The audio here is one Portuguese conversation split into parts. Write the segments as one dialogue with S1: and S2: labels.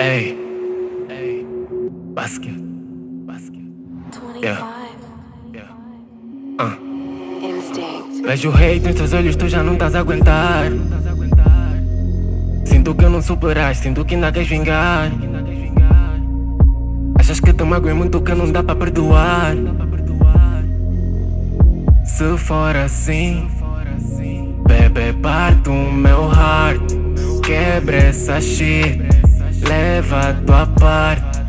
S1: Hey, hey, basket, basket,
S2: 25
S1: yeah. Uh.
S2: Instinct.
S1: Vejo hate nos teus olhos, tu já não estás a aguentar. Sinto que não superaste, sinto que ainda queres vingar. Achas que te magoei muito que não dá para perdoar. Se for assim, bebê, parte o meu heart. Quebra essa shit, leva a tua parte.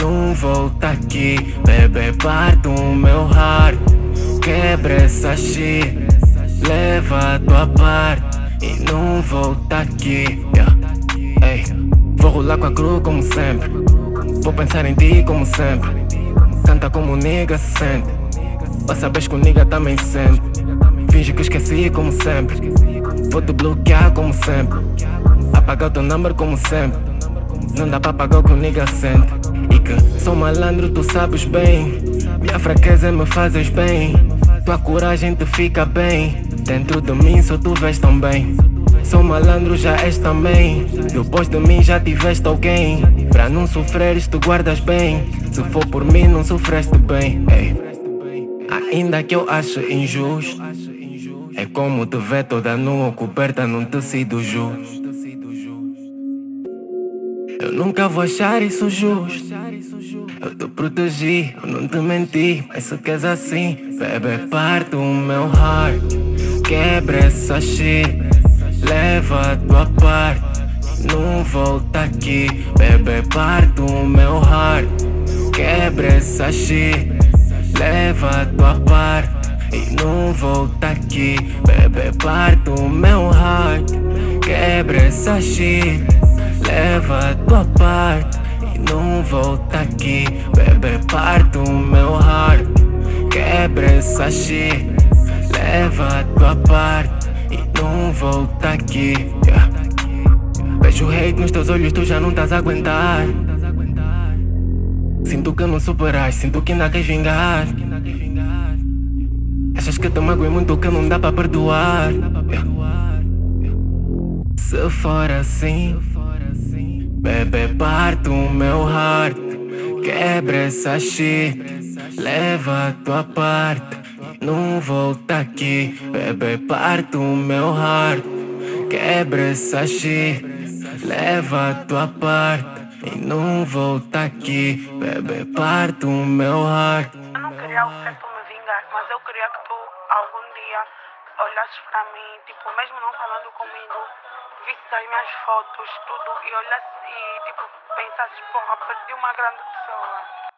S1: Não volta aqui, bebê, parte o meu heart. Quebra essa shit, leva a tua parte. E não volta aqui, yeah. Vou rolar com a cru como sempre. Vou pensar em ti como sempre. Canta como se sente. Ou sabes que o nigga também sente. Finge que esqueci como sempre. Vou te bloquear como sempre. Apagar o teu number como sempre. Não dá pra pagar o que o nigga sente. E que sou malandro, tu sabes bem. Minha fraqueza me fazes bem. Tua coragem te fica bem. Dentro de mim só tu vês tão bem. Sou malandro, já és também. Depois de mim já tiveste alguém. Pra não sofreres, tu guardas bem. Se for por mim, não sofreste bem. Ainda que eu ache injusto, é como te ver toda nua, coberta num tecido justo. Eu nunca vou achar isso justo. Eu te protegi, eu não te menti. Mas se queres assim, bebe, parte o meu heart. Quebra essa shit, leva a tua parte. Não volta aqui, bebe, parte o meu heart. Quebra essa shit, leva a tua parte. E não volta aqui, bebe, parte o meu heart. Quebra essa shit, leva a tua parte. E não volta aqui, bebe, parte o meu heart. Quebra essa shit, leva a tua parte. E não volta aqui, yeah. Vejo hate nos teus olhos, tu já não estás a aguentar. Sinto que não superaste, sinto que ainda queres vingar. Achas que te magoei muito que não dá para perdoar. Se for assim, bebê, parte o meu heart. Quebra essa shit, leva a tua parte. Não volta aqui, bebê, parte o meu heart. Quebra essa shit, leva a tua parte. E não volta aqui, bebê, parte o meu heart.
S3: Eu não queria o certo me vingar, mas eu queria que tu algum dia olhasses pra mim, tipo, mesmo não falando comigo, visses as minhas fotos, tudo, e olhasses e tipo, pensasses, porra, perdi uma grande pessoa.